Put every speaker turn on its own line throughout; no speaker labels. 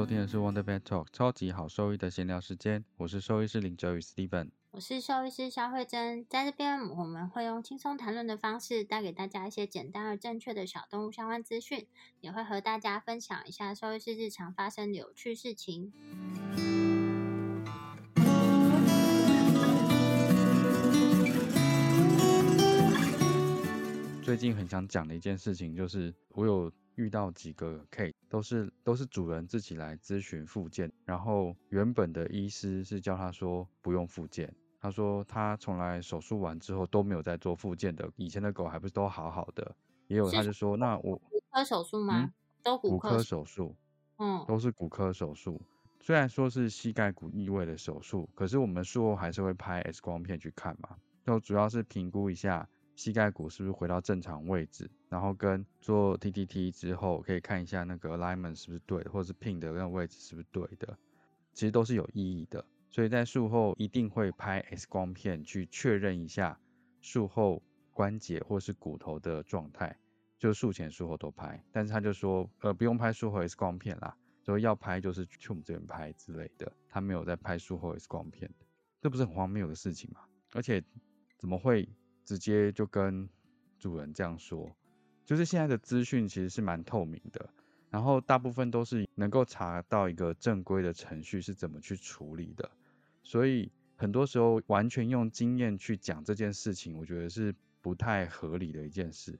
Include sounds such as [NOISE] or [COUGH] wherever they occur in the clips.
收听的是 Wonder Vet Talk 超级好兽医的闲聊时间，我是兽医师林哲宇 Steven，
我是兽医师肖慧珍，在这边我们会用轻松谈论的方式，带给大家一些简单而正确的小动物相关资讯，也会和大家分享一下兽医师日常发生的有趣事情。
近很想讲的一件事情，就是我有遇到几个 case，都是都是主人自己来咨询复健，然后原本的医师是叫他说不用复健，他说他从来手术完之后都没有在做复健的，以前的狗还不是都好好的，也有他就说那我
骨科手术吗？都骨
科手术，嗯，都是骨科手术，虽然说是膝盖骨异位的手术，可是我们术后还是会拍 X 光片去看嘛，就主要是评估一下。膝盖骨是不是回到正常位置？然后跟做 TTT 之后，可以看一下那个 alignment 是不是对的，或者是 pin 的那个位置是不是对的，其实都是有意义的。所以在术后一定会拍 X 光片去确认一下术后关节或是骨头的状态，就术前术后都拍。但是他就说，呃，不用拍术后 X 光片啦，所以要拍就是去我们这边拍之类的。他没有在拍术后 X 光片，这不是很荒谬的事情吗？而且怎么会？直接就跟主人这样说，就是现在的资讯其实是蛮透明的，然后大部分都是能够查到一个正规的程序是怎么去处理的，所以很多时候完全用经验去讲这件事情，我觉得是不太合理的一件事。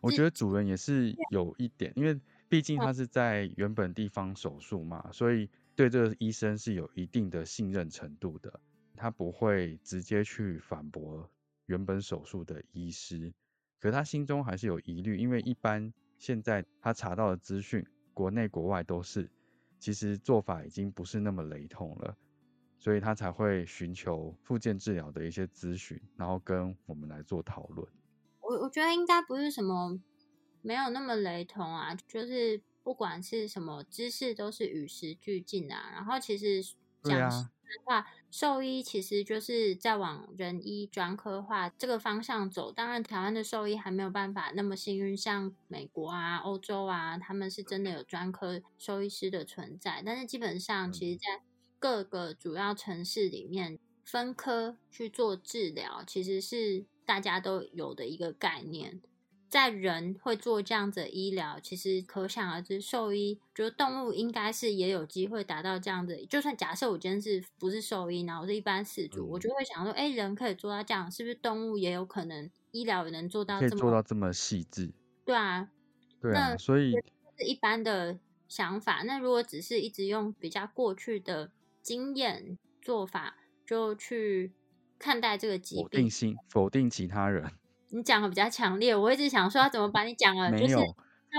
我觉得主人也是有一点，因为毕竟他是在原本地方手术嘛，所以对这个医生是有一定的信任程度的，他不会直接去反驳。原本手术的医师，可他心中还是有疑虑，因为一般现在他查到的资讯，国内国外都是，其实做法已经不是那么雷同了，所以他才会寻求复健治疗的一些咨询，然后跟我们来做讨论。
我我觉得应该不是什么没有那么雷同啊，就是不管是什么知识都是与时俱进啊，然后其实讲。话兽医其实就是在往人医专科化这个方向走。当然，台湾的兽医还没有办法那么幸运，像美国啊、欧洲啊，他们是真的有专科兽医师的存在。但是基本上，其实，在各个主要城市里面，分科去做治疗，其实是大家都有的一个概念。在人会做这样子的医疗，其实可想而知，兽医觉得动物应该是也有机会达到这样的。就算假设我今天是不是兽医，然后我是一般饲主，我就会想说，哎，人可以做到这样，是不是动物也有可能医疗也能做到？
可以做到这么细致？
对啊，
对啊，所以
是一般的想法。那如果只是一直用比较过去的经验做法，就去看待这个疾病，
否定性否定其他人。
你讲的比较强烈，我一直想说要怎么把你讲了，
没有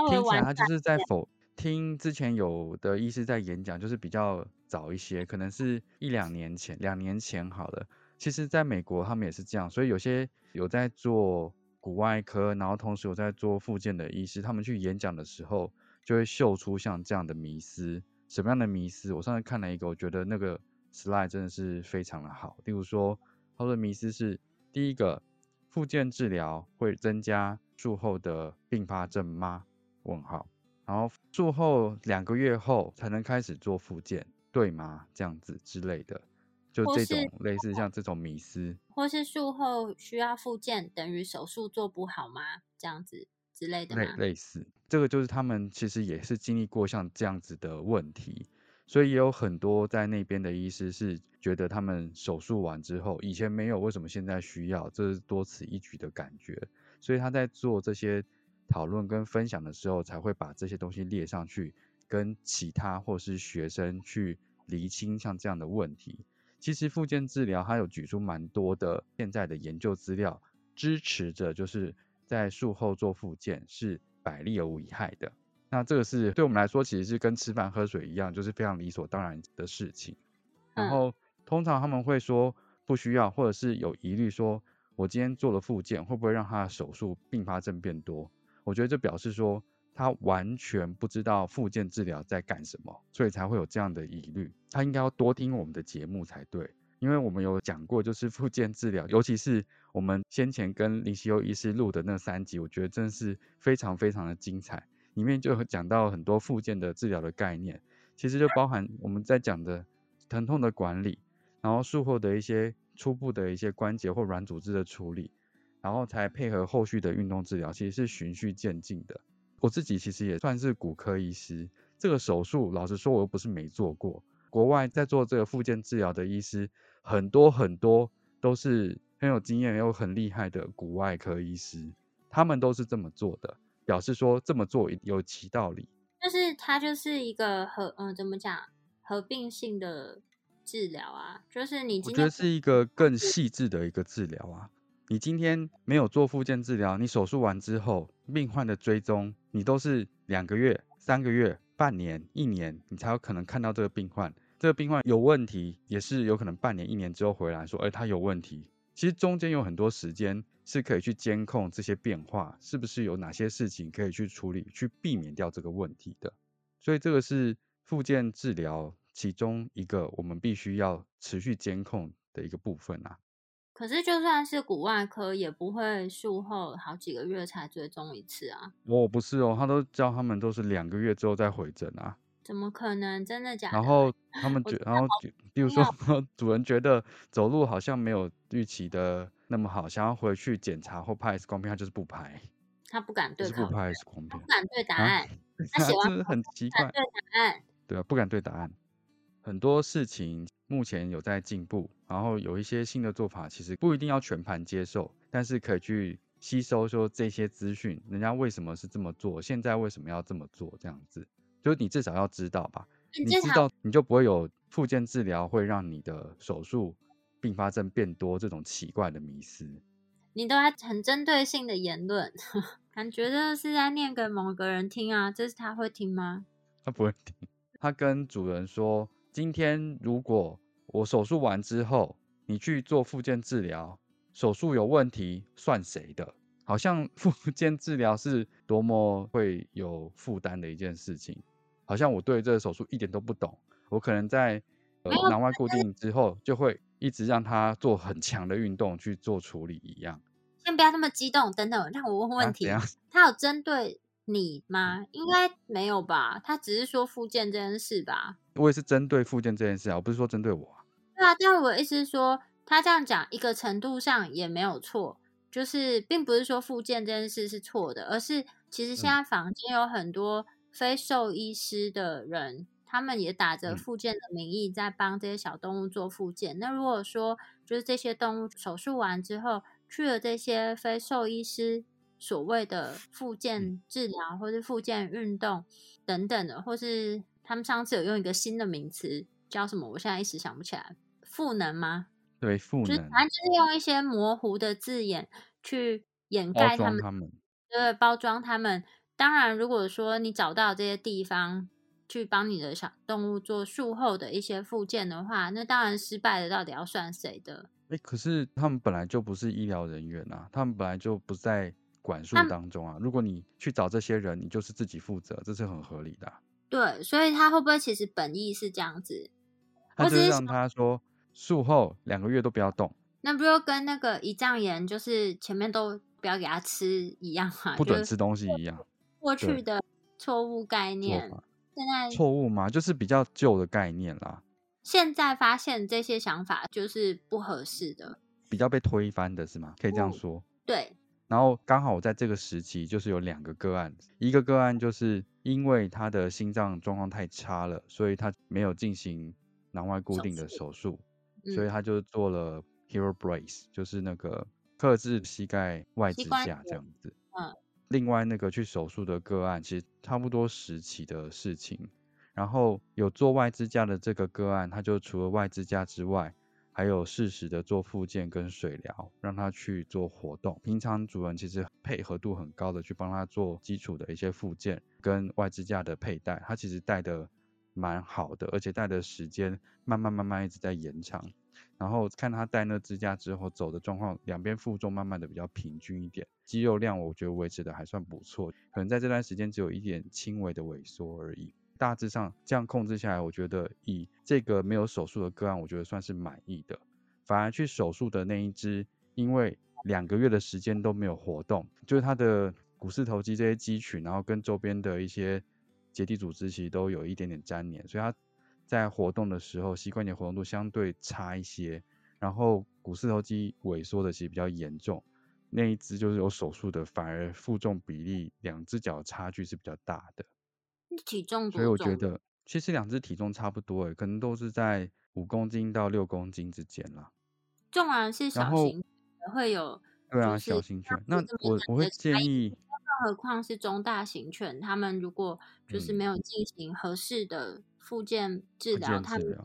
听起来他就是在否听之前有的医师在演讲，就是比较早一些，可能是一两年前，两年前好了。其实，在美国他们也是这样，所以有些有在做骨外科，然后同时有在做复健的医师，他们去演讲的时候，就会秀出像这样的迷思。什么样的迷思？我上次看了一个，我觉得那个 slide 真的是非常的好。例如说，他说迷思是第一个。复健治疗会增加术后的并发症吗？问号。然后术后两个月后才能开始做复健，对吗？这样子之类的，就这种类似像这种迷思，
或是术后需要复健等于手术做不好吗？这样子之类的
类类似，这个就是他们其实也是经历过像这样子的问题，所以也有很多在那边的医师是觉得他们手术完之后，以前没有，为什么现在需要？这是多此一举的感觉。所以他在做这些讨论跟分享的时候，才会把这些东西列上去，跟其他或是学生去厘清像这样的问题。其实复健治疗它有举出蛮多的现在的研究资料，支持着就是在术后做复健是百利而无一害的。那这个是对我们来说，其实是跟吃饭喝水一样，就是非常理所当然的事情。然后通常他们会说不需要，或者是有疑虑，说我今天做了复健，会不会让他的手术并发症变多？我觉得这表示说他完全不知道复健治疗在干什么，所以才会有这样的疑虑。他应该要多听我们的节目才对，因为我们有讲过，就是复健治疗，尤其是我们先前跟林希优医师录的那三集，我觉得真的是非常非常的精彩。里面就讲到很多附件的治疗的概念，其实就包含我们在讲的疼痛的管理，然后术后的一些初步的一些关节或软组织的处理，然后才配合后续的运动治疗，其实是循序渐进的。我自己其实也算是骨科医师，这个手术老实说我又不是没做过。国外在做这个附件治疗的医师很多很多都是很有经验又很厉害的骨外科医师，他们都是这么做的。表示说这么做有其道理，
就是它就是一个合嗯怎么讲合并性的治疗啊，就是你
我觉得是一个更细致的一个治疗啊。你今天没有做复健治疗，你手术完之后，病患的追踪你都是两个月、三个月、半年、一年，你才有可能看到这个病患。这个病患有问题，也是有可能半年、一年之后回来说，哎，他有问题。其实中间有很多时间是可以去监控这些变化，是不是有哪些事情可以去处理，去避免掉这个问题的。所以这个是复健治疗其中一个我们必须要持续监控的一个部分啊。
可是就算是骨外科，也不会术后好几个月才追踪一次啊。
我不是哦，他都叫他们都是两个月之后再回诊啊。
怎么可能？真的假的？[LAUGHS]
然后他们觉，然后比如说主人觉得走路好像没有预期的那么好，想要回去检查或拍 X 光片，他就是不拍。
他不敢对，
不拍 X 光片，
不敢对答案。[LAUGHS] 他喜欢
很奇怪，
对答案。
对啊，不敢对答案。很多事情目前有在进步，然后有一些新的做法，其实不一定要全盘接受，但是可以去吸收说这些资讯，人家为什么是这么做，现在为什么要这么做，这样子。就是你至少要知道吧，你知道你就不会有附件治疗会让你的手术并发症变多这种奇怪的迷思。
你都在很针对性的言论，[LAUGHS] 感觉的是在念给某个人听啊，这是他会听吗？
他不会听。他跟主人说，今天如果我手术完之后，你去做复健治疗，手术有问题算谁的？好像 [LAUGHS] 复健治疗是多么会有负担的一件事情。好像我对这个手术一点都不懂，我可能在呃囊外固定之后，就会一直让他做很强的运动去做处理一样。
先不要那么激动，等等，让我问问题。他有针对你 [LAUGHS] 吗？应该没有吧？他只是说复健这件事吧？
我也是针对复健这件事啊，我不是说针对我。
对啊，但我的意思是说，他这样讲一个程度上也没有错，就是并不是说复健这件事是错的，而是其实现在房间有很多。非兽医师的人，他们也打着复健的名义在帮这些小动物做复健。那如果说，就是这些动物手术完之后，去了这些非兽医师所谓的复健治疗，或是复健运动等等的，或是他们上次有用一个新的名词叫什么？我现在一时想不起来，赋能吗？
对，赋能，
反正就是用一些模糊的字眼去掩盖他们，对，包装他们。当然，如果说你找到这些地方去帮你的小动物做术后的一些复健的话，那当然失败的到底要算谁的？
哎，可是他们本来就不是医疗人员啊，他们本来就不在管束当中啊。如果你去找这些人，你就是自己负责，这是很合理的。
对，所以他会不会其实本意是这样子？
他只是让他说术后两个月都不要动，
那不就跟那个胰脏炎就是前面都不要给他吃一样啊？
不准吃东西一样。
过去的错误概念，现在
错误吗？就是比较旧的概念啦。
现在发现这些想法就是不合适的，
比较被推翻的是吗？可以这样说。
对。
然后刚好我在这个时期，就是有两个个案，一个个案就是因为他的心脏状况太差了，所以他没有进行囊外固定的手术，所以他就做了 hero brace，就是那个克制膝盖外支架这样子。嗯。另外那个去手术的个案，其实差不多时期的事情。然后有做外支架的这个个案，他就除了外支架之外，还有适时的做复健跟水疗，让他去做活动。平常主人其实配合度很高的去帮他做基础的一些复健跟外支架的佩戴，他其实戴的蛮好的，而且戴的时间慢慢慢慢一直在延长。然后看他戴那支架之后走的状况，两边负重慢慢的比较平均一点，肌肉量我觉得维持的还算不错，可能在这段时间只有一点轻微的萎缩而已。大致上这样控制下来，我觉得以这个没有手术的个案，我觉得算是满意的。反而去手术的那一只，因为两个月的时间都没有活动，就是它的股四头肌这些肌群，然后跟周边的一些结缔组织其实都有一点点粘连，所以它在活动的时候，膝关节活动度相对差一些，然后股四头肌萎缩的其实比较严重。那一只就是有手术的，反而负重比例两只脚差距是比较大的。
体重，
所以我觉得其实两只体重差不多诶，可能都是在五公斤到六公斤之间啦。
重然是小型会有，
对啊，小型犬。那我我会建议，
更何况是中大型犬，他们如果就是没有进行合适的复健治疗，他们的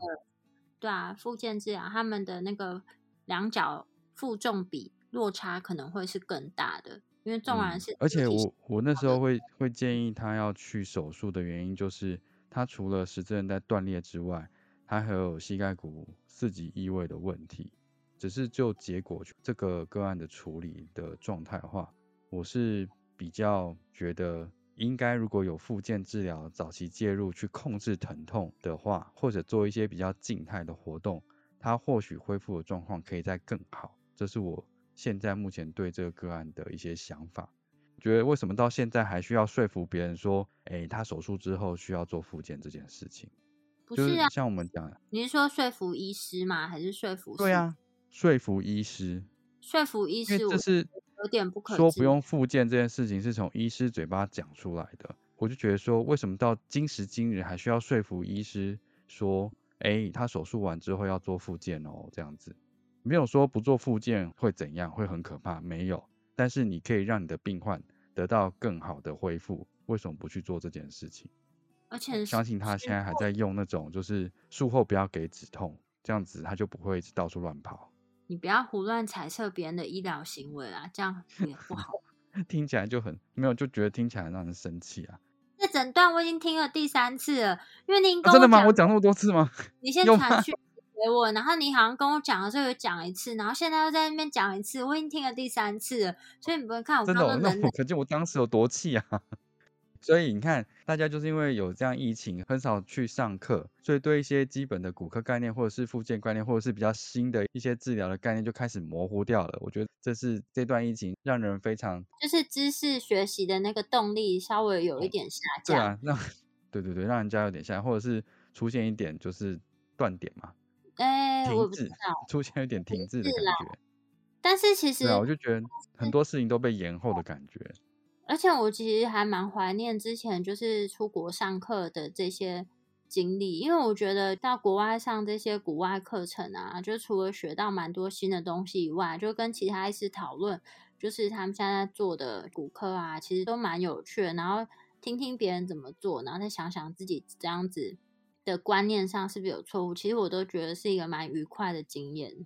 对啊，复健治疗，他们的那个两脚负重比落差可能会是更大的。因为纵然是，
而且我我那时候会会建议他要去手术的原因，就是他除了十字韧带断裂之外，他还有膝盖骨四级异位的问题。只是就结果这个个案的处理的状态的话，我是比较觉得应该如果有复健治疗早期介入去控制疼痛的话，或者做一些比较静态的活动，它或许恢复的状况可以再更好。这是我。现在目前对这个个案的一些想法，觉得为什么到现在还需要说服别人说，哎，他手术之后需要做复健这件事情？
不是啊，
像我们讲，
你是说说服医师吗？还是说服？
对啊，说服医师，
说服医师，
这是
有点不可
说不用复健这件事情是从医师嘴巴讲出来的。我就觉得说，为什么到今时今日还需要说服医师说，哎，他手术完之后要做复健哦，这样子。没有说不做复健会怎样，会很可怕，没有。但是你可以让你的病患得到更好的恢复，为什么不去做这件事情？
而且
相信他现在还在用那种，就是术后不要给止痛，这样子他就不会一直到处乱跑。
你不要胡乱猜测别人的医疗行为啊，这样也不好。[LAUGHS]
听起来就很没有，就觉得听起来让人生气啊。
这整段我已经听了第三次了，因为您
真的吗？我讲那么多次吗？[LAUGHS]
你先传去。给我，然后你好像跟我讲的时候有讲一次，然后现在又在那边讲一次，我已经听了第三次了，所以你不会看我
真的，那可见我当时有多气啊！所以你看，大家就是因为有这样疫情，很少去上课，所以对一些基本的骨科概念，或者是复健概念，或者是比较新的一些治疗的概念，就开始模糊掉了。我觉得这是这段疫情让人非常，
就是知识学习的那个动力稍微有一点下降。
对啊，让对对对，让人家有点下降，或者是出现一点就是断点嘛。
哎，
停滞，出现一点停滞的感觉。
但是其实，
对啊，我就觉得很多事情都被延后的感觉。
而且我其实还蛮怀念之前就是出国上课的这些经历，因为我觉得到国外上这些国外课程啊，就除了学到蛮多新的东西以外，就跟其他医师讨论，就是他们现在做的骨科啊，其实都蛮有趣的。然后听听别人怎么做，然后再想想自己这样子。的观念上是不是有错误？其实我都觉得是一个蛮愉快的经验。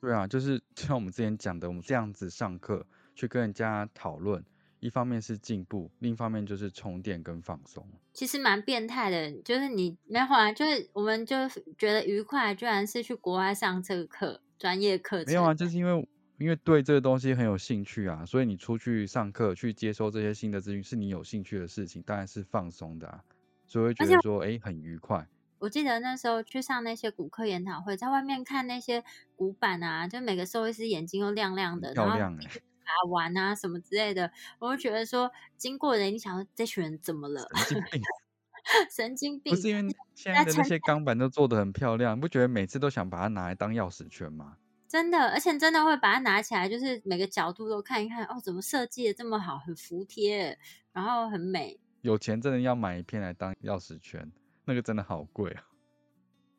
对啊，就是像我们之前讲的，我们这样子上课去跟人家讨论，一方面是进步，另一方面就是充电跟放松。
其实蛮变态的，就是你没有啊就是我们就觉得愉快，居然是去国外上这个课，专业课程。
没有啊，就是因为因为对这个东西很有兴趣啊，所以你出去上课去接收这些新的资讯，是你有兴趣的事情，当然是放松的啊，所以会觉得说，哎，很愉快。
我记得那时候去上那些骨科研讨会，在外面看那些骨板啊，就每个兽医师眼睛都亮亮的，
然后
爬完啊什么之类的，我就觉得说，经过人，你想说这群人怎么了？
神经病，[LAUGHS]
神经病！
不是因为 [LAUGHS] 现在的那些钢板都做的很漂亮，你不觉得每次都想把它拿来当钥匙圈吗？
真的，而且真的会把它拿起来，就是每个角度都看一看，哦，怎么设计的这么好，很服帖，然后很美。
有钱真的要买一片来当钥匙圈，那个真的好贵啊。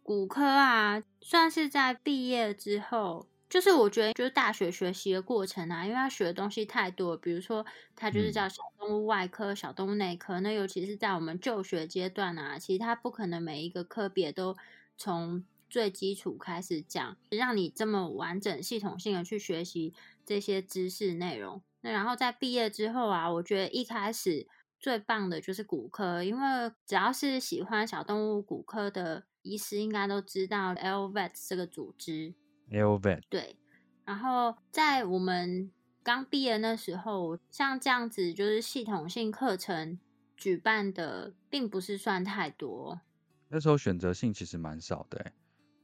骨科啊，算是在毕业之后，就是我觉得就是大学学习的过程啊，因为他学的东西太多，比如说他就是叫小动物外科、小动物内科，那尤其是在我们就学阶段啊，其实他不可能每一个科别都从最基础开始讲，让你这么完整系统性的去学习这些知识内容。那然后在毕业之后啊，我觉得一开始最棒的就是骨科，因为只要是喜欢小动物骨科的。医师应该都知道 LVET 这个组织
，LVET
对。然后在我们刚毕业那时候，像这样子就是系统性课程举办的，并不是算太多。
那时候选择性其实蛮少的，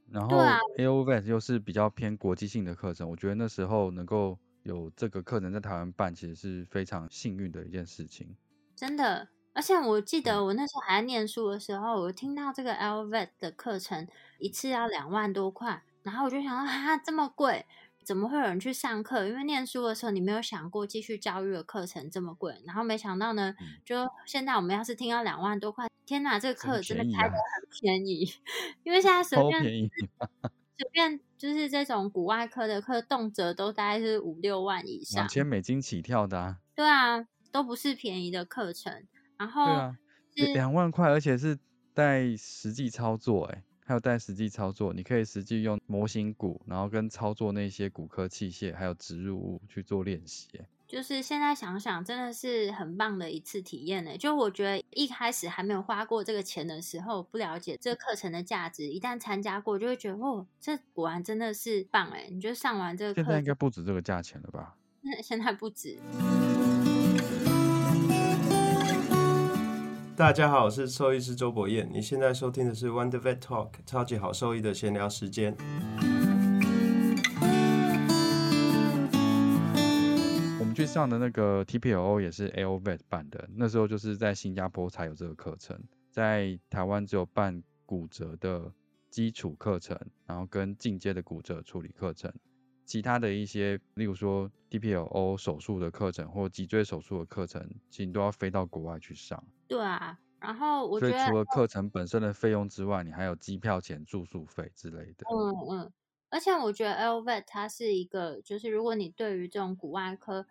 然后 LVET 又是比较偏国际性的课程，我觉得那时候能够有这个课程在台湾办，其实是非常幸运的一件事情。
真的。而且我记得我那时候还在念书的时候，我听到这个 LVET 的课程一次要两万多块，然后我就想到啊，这么贵，怎么会有人去上课？因为念书的时候你没有想过继续教育的课程这么贵，然后没想到呢，就现在我们要是听到两万多块，天哪，这个课真的开的很便宜，[LAUGHS] 因为现在随便 [LAUGHS] 随便就是这种古外科的课，动辄都大概是五六万以上，
两千。美金起跳的，啊。
对啊，都不是便宜的课程。然后对
啊，两万块，而且是带实际操作，哎，还有带实际操作，你可以实际用模型骨，然后跟操作那些骨科器械，还有植入物去做练习，
就是现在想想，真的是很棒的一次体验呢。就我觉得一开始还没有花过这个钱的时候，不了解这个课程的价值，一旦参加过，就会觉得哦，这果然真的是棒哎！你就上完这个，
现在应该不止这个价钱了吧？[LAUGHS]
现在不止。
大家好，我是兽医师周博彦。你现在收听的是 Wonder Vet Talk，超级好兽医的闲聊时间。
我们去上的那个 TPO 也是 AO Vet 办的，那时候就是在新加坡才有这个课程，在台湾只有办骨折的基础课程，然后跟进阶的骨折处理课程，其他的一些，例如说 TPLO 手术的课程或脊椎手术的课程，其实都要飞到国外去上。
对啊，然后我觉得
除了课程本身的费用之外，你还有机票钱、住宿费之类的。
嗯嗯，而且我觉得 LVET 它是一个，就是如果你对于这种骨外科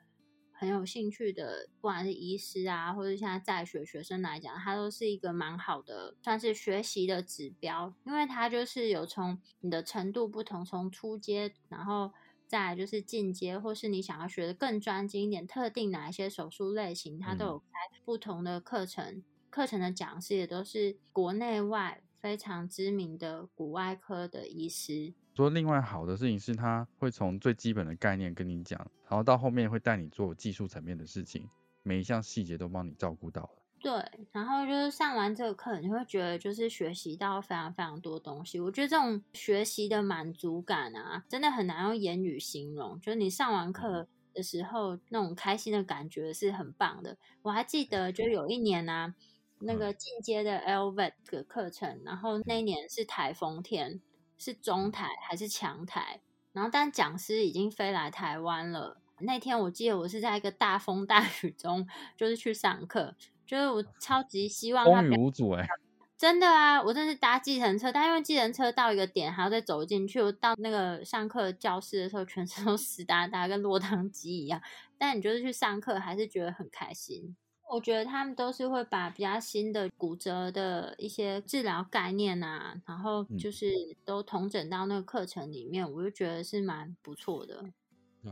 很有兴趣的，不管是医师啊，或者现在在学学生来讲，它都是一个蛮好的，算是学习的指标，因为它就是有从你的程度不同，从初阶，然后再就是进阶，或是你想要学的更专精一点，特定哪一些手术类型，它都有开。不同的课程，课程的讲师也都是国内外非常知名的骨外科的医师。
说另外好的事情是，他会从最基本的概念跟你讲，然后到后面会带你做技术层面的事情，每一项细节都帮你照顾到了。
对，然后就是上完这个课，你会觉得就是学习到非常非常多东西。我觉得这种学习的满足感啊，真的很难用言语形容。就是你上完课。的时候，那种开心的感觉是很棒的。我还记得，就有一年呢，那个进阶的 LVET 的课程，然后那一年是台风天，是中台还是强台？然后但讲师已经飞来台湾了。那天我记得我是在一个大风大雨中，就是去上课，就是我 [LAUGHS] 超级希望
风雨无阻哎。[LAUGHS]
真的啊，我真是搭计程车，但因为计程车到一个点还要再走进去，我到那个上课教室的时候，全身都湿哒哒，跟落汤鸡一样。但你就是去上课，还是觉得很开心。我觉得他们都是会把比较新的骨折的一些治疗概念啊，然后就是都统整到那个课程里面，我就觉得是蛮不错的。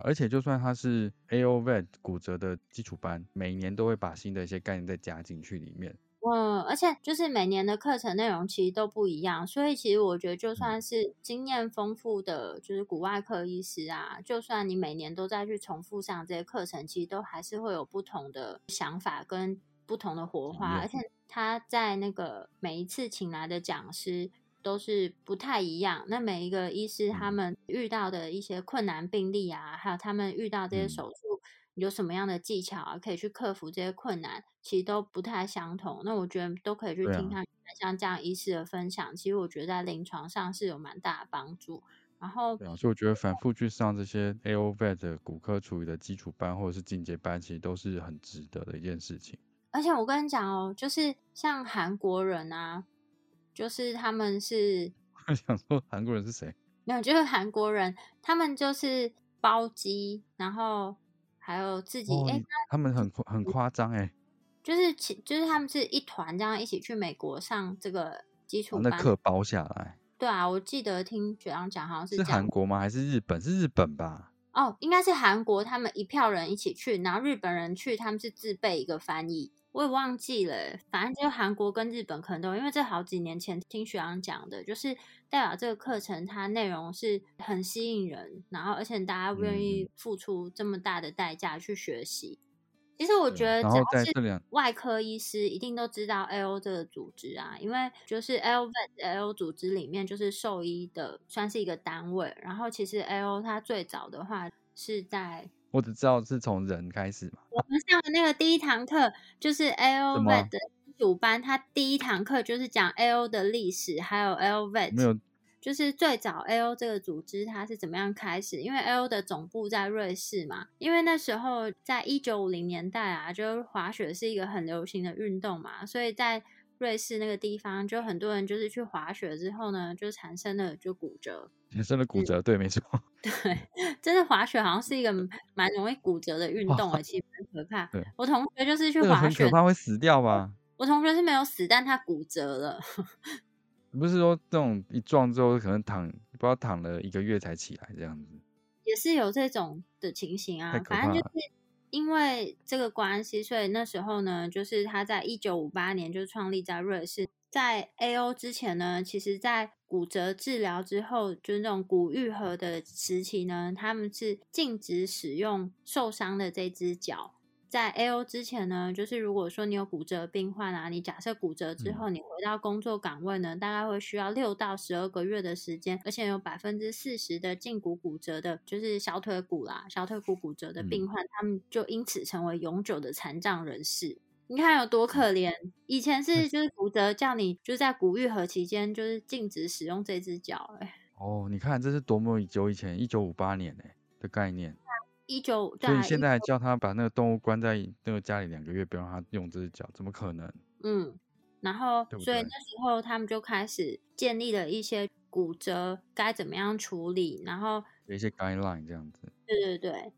而且就算它是 AOVET 骨折的基础班，每年都会把新的一些概念再加进去里面。
嗯，而且就是每年的课程内容其实都不一样，所以其实我觉得就算是经验丰富的，就是骨外科医师啊，就算你每年都在去重复上这些课程，其实都还是会有不同的想法跟不同的火花，而且他在那个每一次请来的讲师都是不太一样。那每一个医师他们遇到的一些困难病例啊，还有他们遇到这些手术。有什么样的技巧啊，可以去克服这些困难，其实都不太相同。那我觉得都可以去听他像这样医师的分享，其实我觉得在临床上是有蛮大的帮助。然后，
所以我觉得反复去上这些 AOVET 骨科处理的基础班或者是进阶班，其实都是很值得的一件事情。
而且我跟你讲哦，就是像韩国人啊，就是他们是，
我想说韩国人是谁？
没有，就是韩国人，他们就是包机，然后还有自己，哎，
他们很很夸张哎，
就是其就是他们是一团这样一起去美国上这个基础班，
那课包下来。
对啊，我记得听学长讲，好像是
是韩国吗？还是日本？是日本吧？
哦，应该是韩国，他们一票人一起去，然后日本人去，他们是自备一个翻译，我也忘记了。反正就韩国跟日本可能都，因为这好几年前听学长讲的，就是代表这个课程它内容是很吸引人，然后而且大家不愿意付出这么大的代价去学习。其实我觉得，只要是外科医师，一定都知道 L 这个组织啊，因为就是 L vet L 组织里面就是兽医的，算是一个单位。然后其实 L 它最早的话是在，
我只知道是从人开始嘛。
我们上的那个第一堂课就是 L vet 的主班，他第一堂课就是讲 L 的历史，还有 L vet
没有。
就是最早 L 这个组织它是怎么样开始？因为 L 的总部在瑞士嘛，因为那时候在一九五零年代啊，就是滑雪是一个很流行的运动嘛，所以在瑞士那个地方，就很多人就是去滑雪之后呢，就产生了就骨折，
产生了骨折，对，没错，[LAUGHS]
对，真的滑雪好像是一个蛮容易骨折的运动，而且很可怕。
对，
我同学就是去滑雪，
很可怕，会死掉吧？[LAUGHS]
我同学是没有死，但他骨折了。[LAUGHS]
不是说这种一撞之后可能躺不知道躺了一个月才起来这样子，
也是有这种的情形啊。反正就是因为这个关系，所以那时候呢，就是他在一九五八年就创立在瑞士。在 A.O 之前呢，其实在骨折治疗之后，就那种骨愈合的时期呢，他们是禁止使用受伤的这只脚。在 A.O 之前呢，就是如果说你有骨折病患啊，你假设骨折之后你回到工作岗位呢，大概会需要六到十二个月的时间，而且有百分之四十的胫骨骨折的，就是小腿骨啦，小腿骨骨折的病患，他们就因此成为永久的残障人士。你看有多可怜？以前是就是骨折叫你就在骨愈合期间就是禁止使用这只脚，哎，
哦，你看这是多么久以前，一九五八年哎的概念。
一九，
所以现在还叫他把那个动物关在那个家里两个月，不让他用这只脚，怎么可能？
嗯，然后所以那时候他们就开始建立了一些骨折该怎么样处理，然后
有一些 guideline 这样子。
对对对，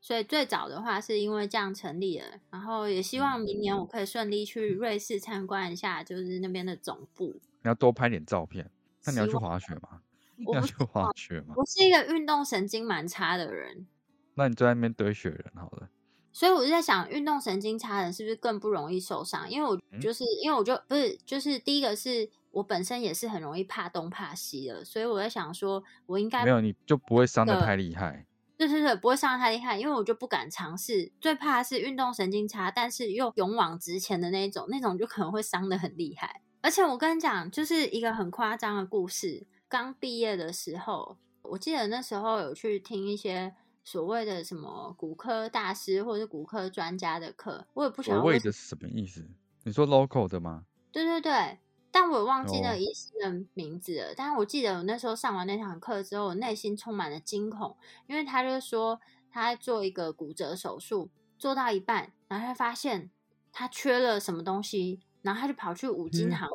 所以最早的话是因为这样成立了，然后也希望明年我可以顺利去瑞士参观一下，就是那边的总部。
你要多拍点照片。那你要去滑雪吗？[LAUGHS] 你要去滑雪吗？
我是一个运动神经蛮差的人。
那你在那边堆雪人好了，
所以我就在想，运动神经差的人是不是更不容易受伤？因为我就是因为我就不是就是第一个是我本身也是很容易怕东怕西的，所以我在想说，我应该
没有你就不会伤的太厉害，
对对对，不会伤的太厉害，因为我就不敢尝试，最怕是运动神经差，但是又勇往直前的那种，那种就可能会伤的很厉害。而且我跟你讲，就是一个很夸张的故事，刚毕业的时候，我记得那时候有去听一些。所谓的什么骨科大师或者是骨科专家的课，我也不晓得。
所谓的是什么意思？你说 local 的吗？
对对对，但我忘记那个医师的名字了。但是我记得我那时候上完那堂课之后，我内心充满了惊恐，因为他就说他做一个骨折手术，做到一半，然后他发现他缺了什么东西，然后他就跑去五金行，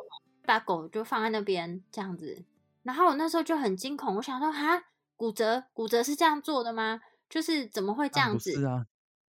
把狗就放在那边这样子。然后我那时候就很惊恐，我想说哈，骨折骨折是这样做的吗？就是怎么会这样子？
是啊，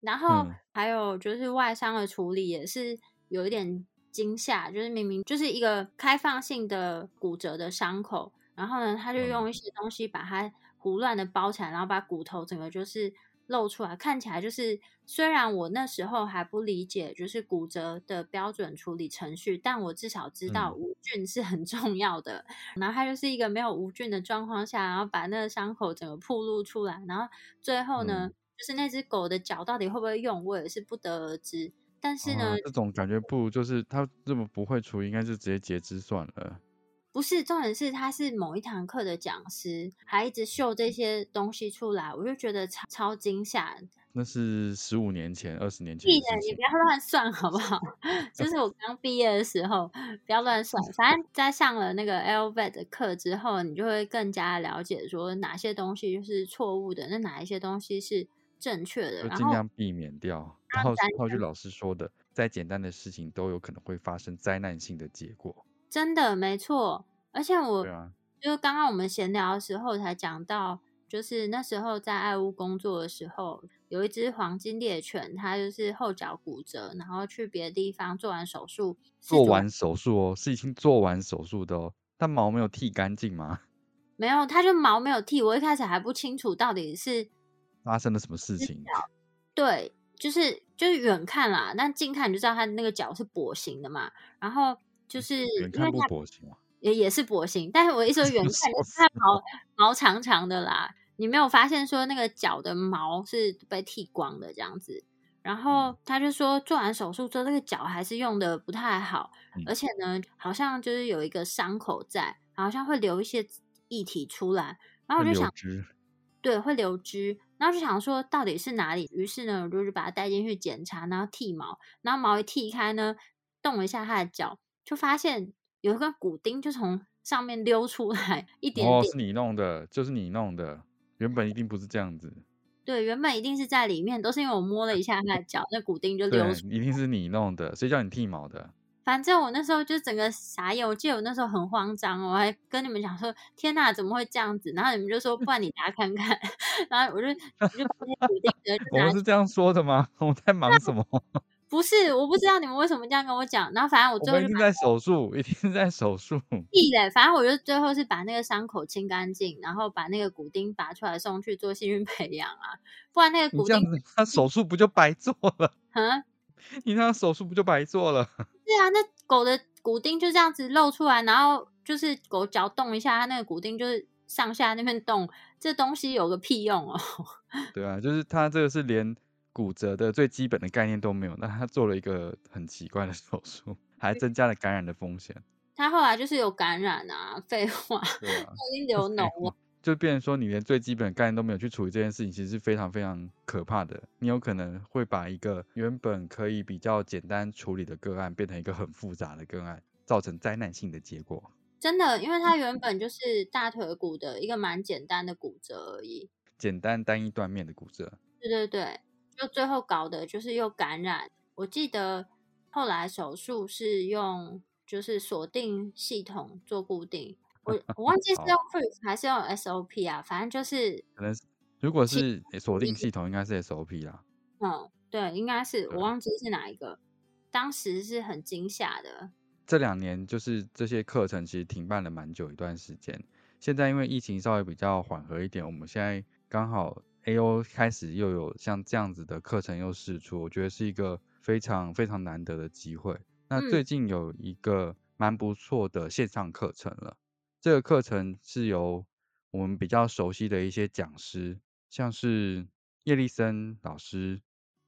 然后还有就是外伤的处理也是有一点惊吓，就是明明就是一个开放性的骨折的伤口，然后呢，他就用一些东西把它胡乱的包起来，然后把骨头整个就是露出来，看起来就是虽然我那时候还不理解就是骨折的标准处理程序，但我至少知道无菌是很重要的。然后它就是一个没有无菌的状况下，然后把那个伤口整个暴露出来，然后最后呢，就是那只狗的脚到底会不会用，我也是不得而知。但是呢，
这种感觉不如就是他这么不会处理，应该是直接截肢算了。
不是重点是他是某一堂课的讲师，还一直秀这些东西出来，我就觉得超超惊吓。
那是十五年前、二十年前。
闭嘴！你不要乱算好不好？[LAUGHS] 就是我刚毕业的时候，不要乱算。反正，在上了那个 L V 的课之后，你就会更加了解说哪些东西就是错误的，那哪一些东西是正确的，
就尽量避免掉。然后套句老师说的，再简单的事情都有可能会发生灾难性的结果。
真的没错，而且我就是刚刚我们闲聊的时候才讲到，就是那时候在爱屋工作的时候，有一只黄金猎犬，它就是后脚骨折，然后去别的地方做完手术。
做完手术哦，是已经做完手术的哦，但毛没有剃干净吗？[LAUGHS]
没有，它就毛没有剃。我一开始还不清楚到底是
发生了什么事情。
对，就是就是远看啦，但近看你就知道它那个脚是跛行的嘛。然后就是
远看不跛行
也也是薄型。但是我一说远 [LAUGHS] 看，它毛毛长长的啦，你没有发现说那个脚的毛是被剃光的这样子。然后他就说做完手术之后，那个脚还是用的不太好，而且呢，好像就是有一个伤口在，好像会流一些。液体出来，然后我就想，对，会流汁，然后就想说到底是哪里。于是呢，我就是把它带进去检查，然后剃毛，然后毛一剃开呢，动了一下他的脚，就发现有一根骨钉就从上面溜出来一点点。哦，
是你弄的，就是你弄的，原本一定不是这样子。
对，原本一定是在里面，都是因为我摸了一下他的脚，那骨钉就溜出。
一定是你弄的，谁叫你剃毛的？
反正我那时候就整个傻眼，我记得我那时候很慌张，我还跟你们讲说：“天哪，怎么会这样子？”然后你们就说：“不然你拿看看。[LAUGHS] ”然后我就我就决定的，
我们是这样说的吗？[LAUGHS] 我在忙什么？
不是，我不知道你们为什么这样跟我讲。然后反正我最后
一定在手术，一定在手术。
屁嘞！反正我就最后是把那个伤口清干净，然后把那个骨钉拔出来送去做细菌培养啊，不然那个骨钉，
他手术不就白做了？[LAUGHS] 嗯。[LAUGHS] 你那手术不就白做了？[LAUGHS]
对啊，那狗的骨钉就这样子露出来，然后就是狗脚动一下，它那个骨钉就是上下那边动，这东西有个屁用哦？
对啊，就是它这个是连骨折的最基本的概念都没有，那他做了一个很奇怪的手术，还增加了感染的风险。
他后来就是有感染啊，废话，已经流脓了。[LAUGHS]
就变成说，你连最基本的概念都没有去处理这件事情，其实是非常非常可怕的。你有可能会把一个原本可以比较简单处理的个案，变成一个很复杂的个案，造成灾难性的结果。
真的，因为它原本就是大腿骨的一个蛮简单的骨折而已，
简单单一断面的骨折。
对对对，就最后搞的就是又感染。我记得后来手术是用就是锁定系统做固定。[LAUGHS] 我我忘记是用 Proof 还是用 SOP 啊，反正就是
可能如果是锁定系统，应该是 SOP 啦。
嗯，对，应该是我忘记是哪一个。当时是很惊吓的。
这两年就是这些课程其实停办了蛮久一段时间，现在因为疫情稍微比较缓和一点，我们现在刚好 AO 开始又有像这样子的课程又试出，我觉得是一个非常非常难得的机会。那最近有一个蛮不错的线上课程了。这个课程是由我们比较熟悉的一些讲师，像是叶利森老师、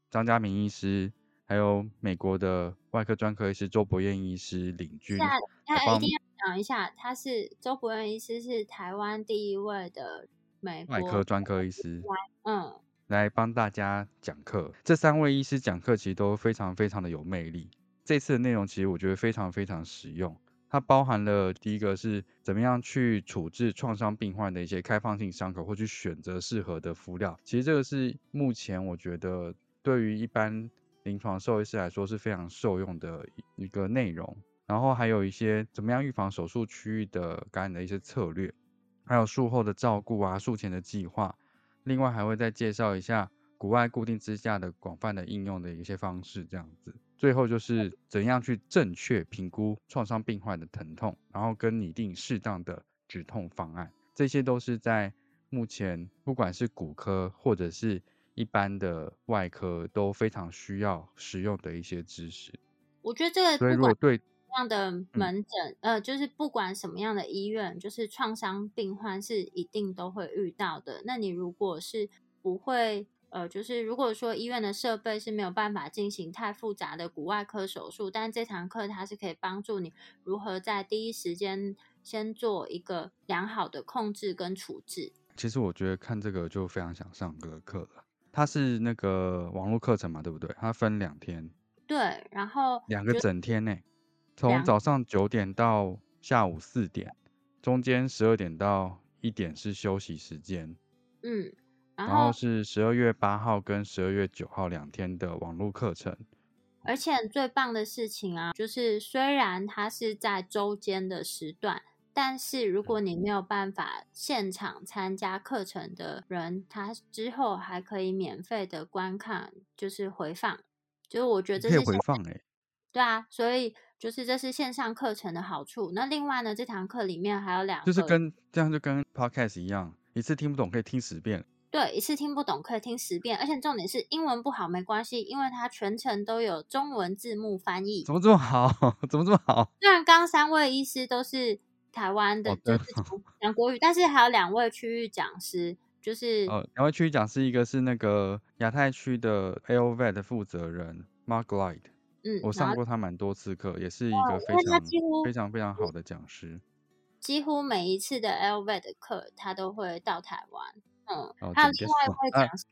张家明医师，还有美国的外科专科医师周博彦医师领军。
那一定要讲一下，他是周博彦医师，是台湾第一位的美
外科专科医师。
嗯，
来帮大家讲课。这三位医师讲课其实都非常非常的有魅力。这次的内容其实我觉得非常非常实用。它包含了第一个是怎么样去处置创伤病患的一些开放性伤口，或去选择适合的敷料。其实这个是目前我觉得对于一般临床兽医师来说是非常受用的一个内容。然后还有一些怎么样预防手术区域的感染的一些策略，还有术后的照顾啊，术前的计划。另外还会再介绍一下骨外固定支架的广泛的应用的一些方式，这样子。最后就是怎样去正确评估创伤病患的疼痛，然后跟拟定适当的止痛方案，这些都是在目前不管是骨科或者是一般的外科都非常需要使用的一些知识。
我觉得这个
所以如果对
这样的门诊，呃，就是不管什么样的医院，就是创伤病患是一定都会遇到的。那你如果是不会。呃，就是如果说医院的设备是没有办法进行太复杂的骨外科手术，但这堂课它是可以帮助你如何在第一时间先做一个良好的控制跟处置。
其实我觉得看这个就非常想上个课了。它是那个网络课程嘛，对不对？它分两天。
对，然后
两个整天呢，从早上九点到下午四点，中间十二点到一点是休息时间。
嗯。然
后是十二月八号跟十二月九号两天的网络课程。
而且最棒的事情啊，就是虽然它是在周间的时段，但是如果你没有办法现场参加课程的人，他之后还可以免费的观看，就是回放。就是我觉得这是
回放哎，
对啊，所以就是这是线上课程的好处。那另外呢，这堂课里面还有两，
就是跟这样就跟 podcast 一样，一次听不懂可以听十遍。
对，一次听不懂可以听十遍，而且重点是英文不好没关系，因为它全程都有中文字幕翻译。
怎么这么好？[LAUGHS] 怎么这么好？[LAUGHS]
虽然刚三位医师都是台湾的，就是讲国语，但是还有两位区域讲师，就是
呃，两位区域讲师，一个是那个亚太区的 AOVET 的负责人 Mark Light，嗯，我上过他蛮多次课，也是一个非常非常非常好的讲师。
几乎每一次的 AOVET 的课，他都会到台湾。嗯，还有另外一位讲师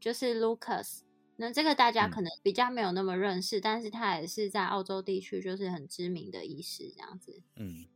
就是 Lucas，那这个大家可能比较没有那么认识，但是他也是在澳洲地区就是很知名的医师这样子。
嗯，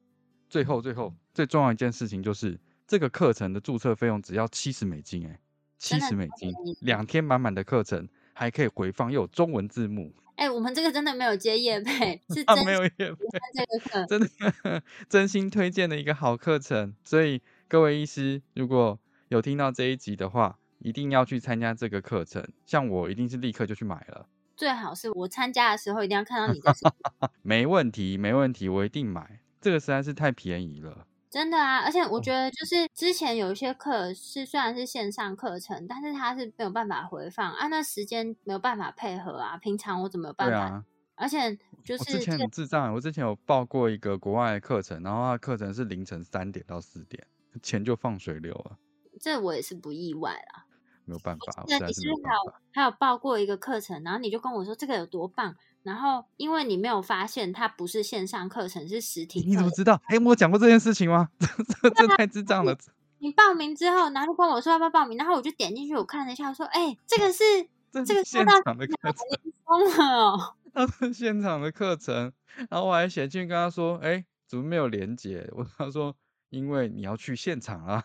最后最后最重要一件事情就是这个课程的注册费用只要七十美金，哎，七十美金，两天满满的课程还可以回放，又有中文字幕。
哎，我们这个真的没有接业配，是真
没有业配，这个课真的 [LAUGHS] 真心推荐的一个好课程，所以各位医师如果。有听到这一集的话，一定要去参加这个课程。像我，一定是立刻就去买了。
最好是我参加的时候，一定要看到你的。[LAUGHS]
没问题，没问题，我一定买。这个实在是太便宜了。
真的啊，而且我觉得，就是之前有一些课是虽然是线上课程，但是它是没有办法回放啊，那时间没有办法配合啊。平常我怎么有办法？而且就是
之前很智障，我之前有报过一个国外的课程，然后它课程是凌晨三点到四点，钱就放水流了。
这我也是不意外啦，
没有办法。
那你是还有还有报过一个课程，然后你就跟我说这个有多棒，然后因为你没有发现它不是线上课程，是实体。
你怎么知道？哎，我讲过这件事情吗？[LAUGHS] 这这太智障了。
你报名之后，然后跟我说要不要报名，然后我就点进去，我看了一下，说哎，这个是这个
现场的课程，
疯了哦！[LAUGHS]
他是现场的课程，然后我还写进去跟他说，哎，怎么没有连接？我他说因为你要去现场啊。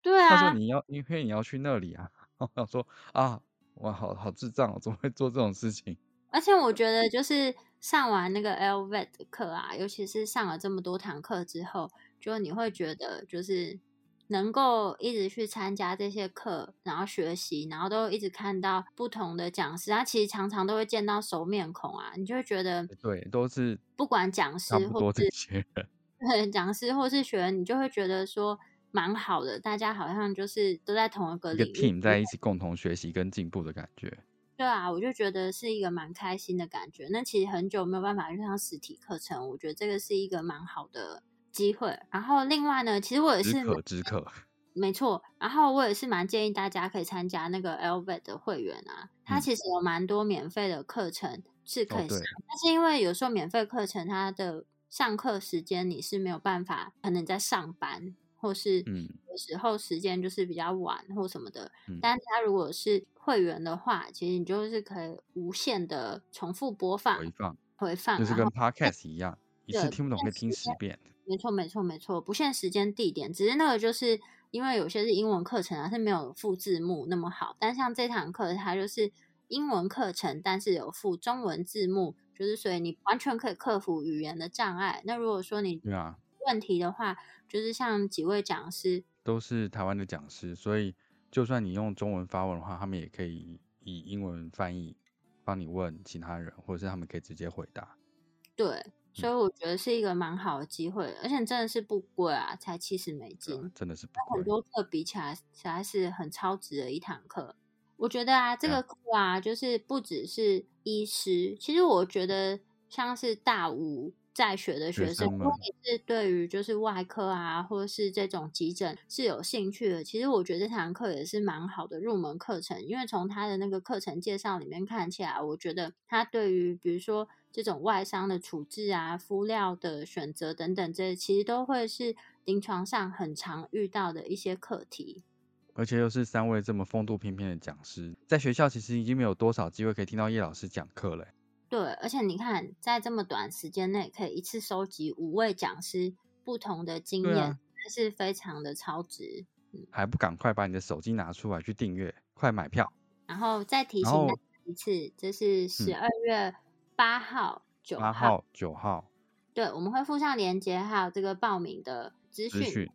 对啊，
他说你要，因为你要去那里啊。[LAUGHS] 我说啊，我，好好智障，怎么会做这种事情？
而且我觉得，就是上完那个 LVET 的课啊，尤其是上了这么多堂课之后，就你会觉得，就是能够一直去参加这些课，然后学习，然后都一直看到不同的讲师，他其实常常都会见到熟面孔啊，你就会觉得，
对，都是
不管讲师或
是学员，[LAUGHS]
对，讲师或是学员，你就会觉得说。蛮好的，大家好像就是都在同一个领域
，team 在一起共同学习跟进步的感觉。
对啊，我就觉得是一个蛮开心的感觉。那其实很久没有办法去上实体课程，我觉得这个是一个蛮好的机会。然后另外呢，其实我也是
可知可，
没错。然后我也是蛮建议大家可以参加那个 Elvet 的会员啊，它其实有蛮多免费的课程是可以上，但是因为有时候免费课程它的上课时间你是没有办法，可能在上班。或是有时候时间就是比较晚或什么的，但他如果是会员的话，其实你就是可以无限的重复播放、
回放、
回放，
就是跟 podcast 一样，一次听不懂可以听十遍。
没错，没错，没错，不限时间、地点，只是那个就是因为有些是英文课程啊，是没有附字幕那么好。但像这堂课，它就是英文课程，但是有附中文字幕，就是所以你完全可以克服语言的障碍。那如果说你
对啊。
问题的话，就是像几位讲师
都是台湾的讲师，所以就算你用中文发问的话，他们也可以以英文翻译帮你问其他人，或者是他们可以直接回答。
对，所以我觉得是一个蛮好的机会，而且真的是不贵啊，才七十美金，
真的是
跟很多课比起来，实在是很超值的一堂课。我觉得啊，这个课啊，就是不只是医师，其实我觉得像是大五。在学的学生，如果你是对于就是外科啊，或是这种急诊是有兴趣的，其实我觉得这堂课也是蛮好的入门课程。因为从他的那个课程介绍里面看起来，我觉得他对于比如说这种外伤的处置啊、敷料的选择等等，这其实都会是临床上很常遇到的一些课题。
而且又是三位这么风度翩翩的讲师，在学校其实已经没有多少机会可以听到叶老师讲课了。
对，而且你看，在这么短时间内，可以一次收集五位讲师不同的经验，还是非常的超值。
还不赶快把你的手机拿出来去订阅，快买票！
然后再提醒大家一次，这是十二月八号、九
号、九号。
对，我们会附上链接，还有这个报名的资讯。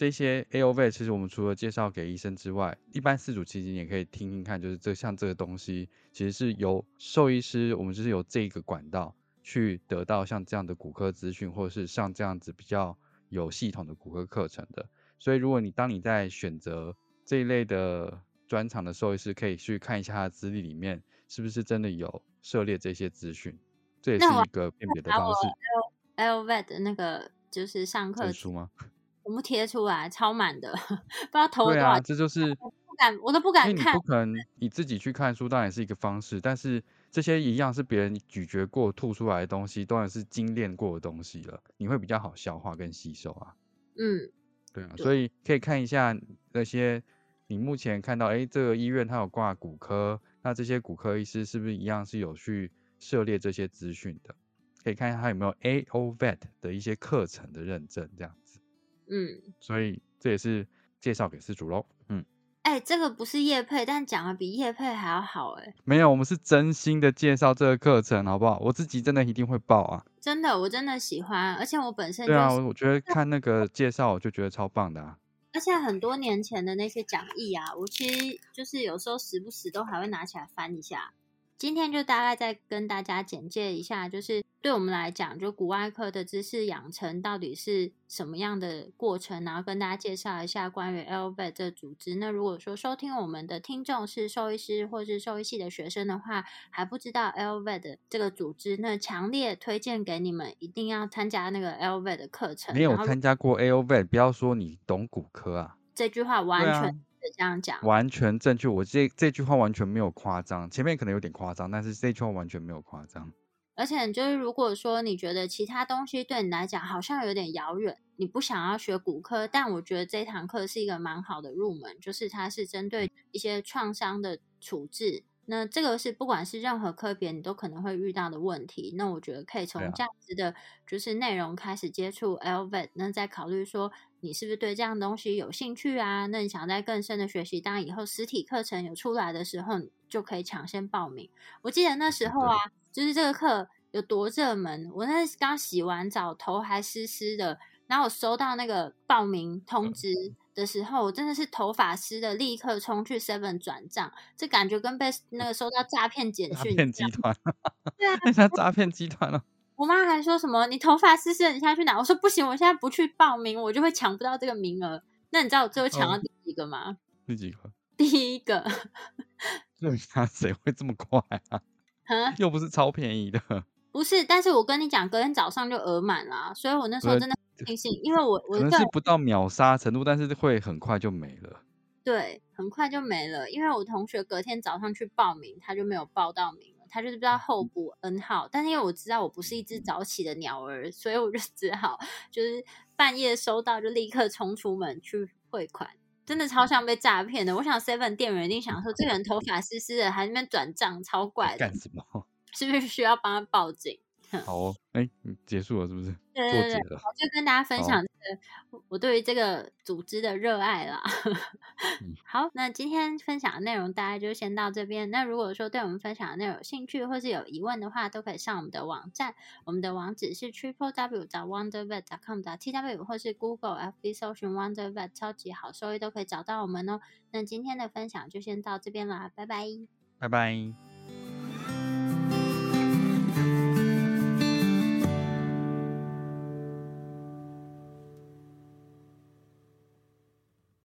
这些 A O V 其实我们除了介绍给医生之外，一般四主期间也可以听听看，就是这像这个东西，其实是由兽医师，我们就是由这个管道去得到像这样的骨科资讯，或者是像这样子比较有系统的骨科课程的。所以如果你当你在选择这一类的专场的兽医师，可以去看一下他的资历里面是不是真的有涉猎这些资讯，这也是一个辨别的方式。
L O V 的那个就是上课
书吗？
我们贴出来，超满的，[LAUGHS] 不知道投多少。对
啊，这就是
不敢，我都不敢看。
不可能你自己去看书，当然是一个方式，但是这些一样是别人咀嚼过、吐出来的东西，当然是精炼过的东西了，你会比较好消化跟吸收啊。
嗯，
对啊，所以可以看一下那些你目前看到，哎，这个医院它有挂骨科，那这些骨科医师是不是一样是有去涉猎这些资讯的？可以看一下他有没有 A O Vet 的一些课程的认证，这样。
嗯，
所以这也是介绍给失主喽。嗯，
哎，这个不是叶配，但讲的比叶配还要好哎。
没有，我们是真心的介绍这个课程，好不好？我自己真的一定会报啊。
真的，我真的喜欢，而且我本身
对啊，我觉得看那个介绍，我就觉得超棒的啊。
而且很多年前的那些讲义啊，我其实就是有时候时不时都还会拿起来翻一下。今天就大概再跟大家简介一下，就是对我们来讲，就骨外科的知识养成到底是什么样的过程，然后跟大家介绍一下关于 LVET 这组织。那如果说收听我们的听众是兽医师或是兽医系的学生的话，还不知道 LVET 这个组织，那强烈推荐给你们一定要参加那个 LVET 的课程。
没有参加过 LVET，不要说你懂骨科啊，
这句话完全。这样讲
完全正确，我这这句话完全没有夸张，前面可能有点夸张，但是这句话完全没有夸张。
而且就是如果说你觉得其他东西对你来讲好像有点遥远，你不想要学骨科，但我觉得这堂课是一个蛮好的入门，就是它是针对一些创伤的处置。那这个是不管是任何科别，你都可能会遇到的问题。那我觉得可以从这样子的，就是内容开始接触 LVET，那再考虑说你是不是对这样东西有兴趣啊？那你想在更深的学习，当以后实体课程有出来的时候，就可以抢先报名。我记得那时候啊，就是这个课有多热门，我那刚洗完澡，头还湿湿的，然后我收到那个报名通知。的时候，我真的是头发湿的，立刻冲去 Seven 转账，这感觉跟被那个收到诈骗简讯。
诈骗集团，
对啊，[LAUGHS]
那诈骗集团了。
我妈还说什么：“你头发湿湿的，你现在去哪？”我说：“不行，我现在不去报名，我就会抢不到这个名额。”那你知道我最后抢到第几个吗？
第几个？
第一个。[LAUGHS]
这下谁会这么快啊？[LAUGHS] 又不是超便宜的。
不是，但是我跟你讲，隔天早上就额满了，所以我那时候真的。庆幸，因为我 [LAUGHS] 我
可能是不到秒杀程度，但是会很快就没了。
对，很快就没了。因为我同学隔天早上去报名，他就没有报到名了，他就是不知道候补 N 号。但是因为我知道我不是一只早起的鸟儿，所以我就只好就是半夜收到就立刻冲出门去汇款。真的超像被诈骗的。我想 Seven 店员一定想说，这个人头发湿湿的，还那边转账，超怪的。
干什么？[LAUGHS]
是不是需要帮他报警？
好哦，哎，结束了是不是？
对对对，我就跟大家分享这个我对于这个组织的热爱啦。[LAUGHS] 好，那今天分享的内容大家就先到这边。那如果说对我们分享的内容有兴趣或是有疑问的话，都可以上我们的网站，我们的网址是 triple w 找 wondervet com 找 t w 或是 Google F B 搜寻 wondervet 超级好收益都可以找到我们哦。那今天的分享就先到这边啦，拜拜，
拜拜。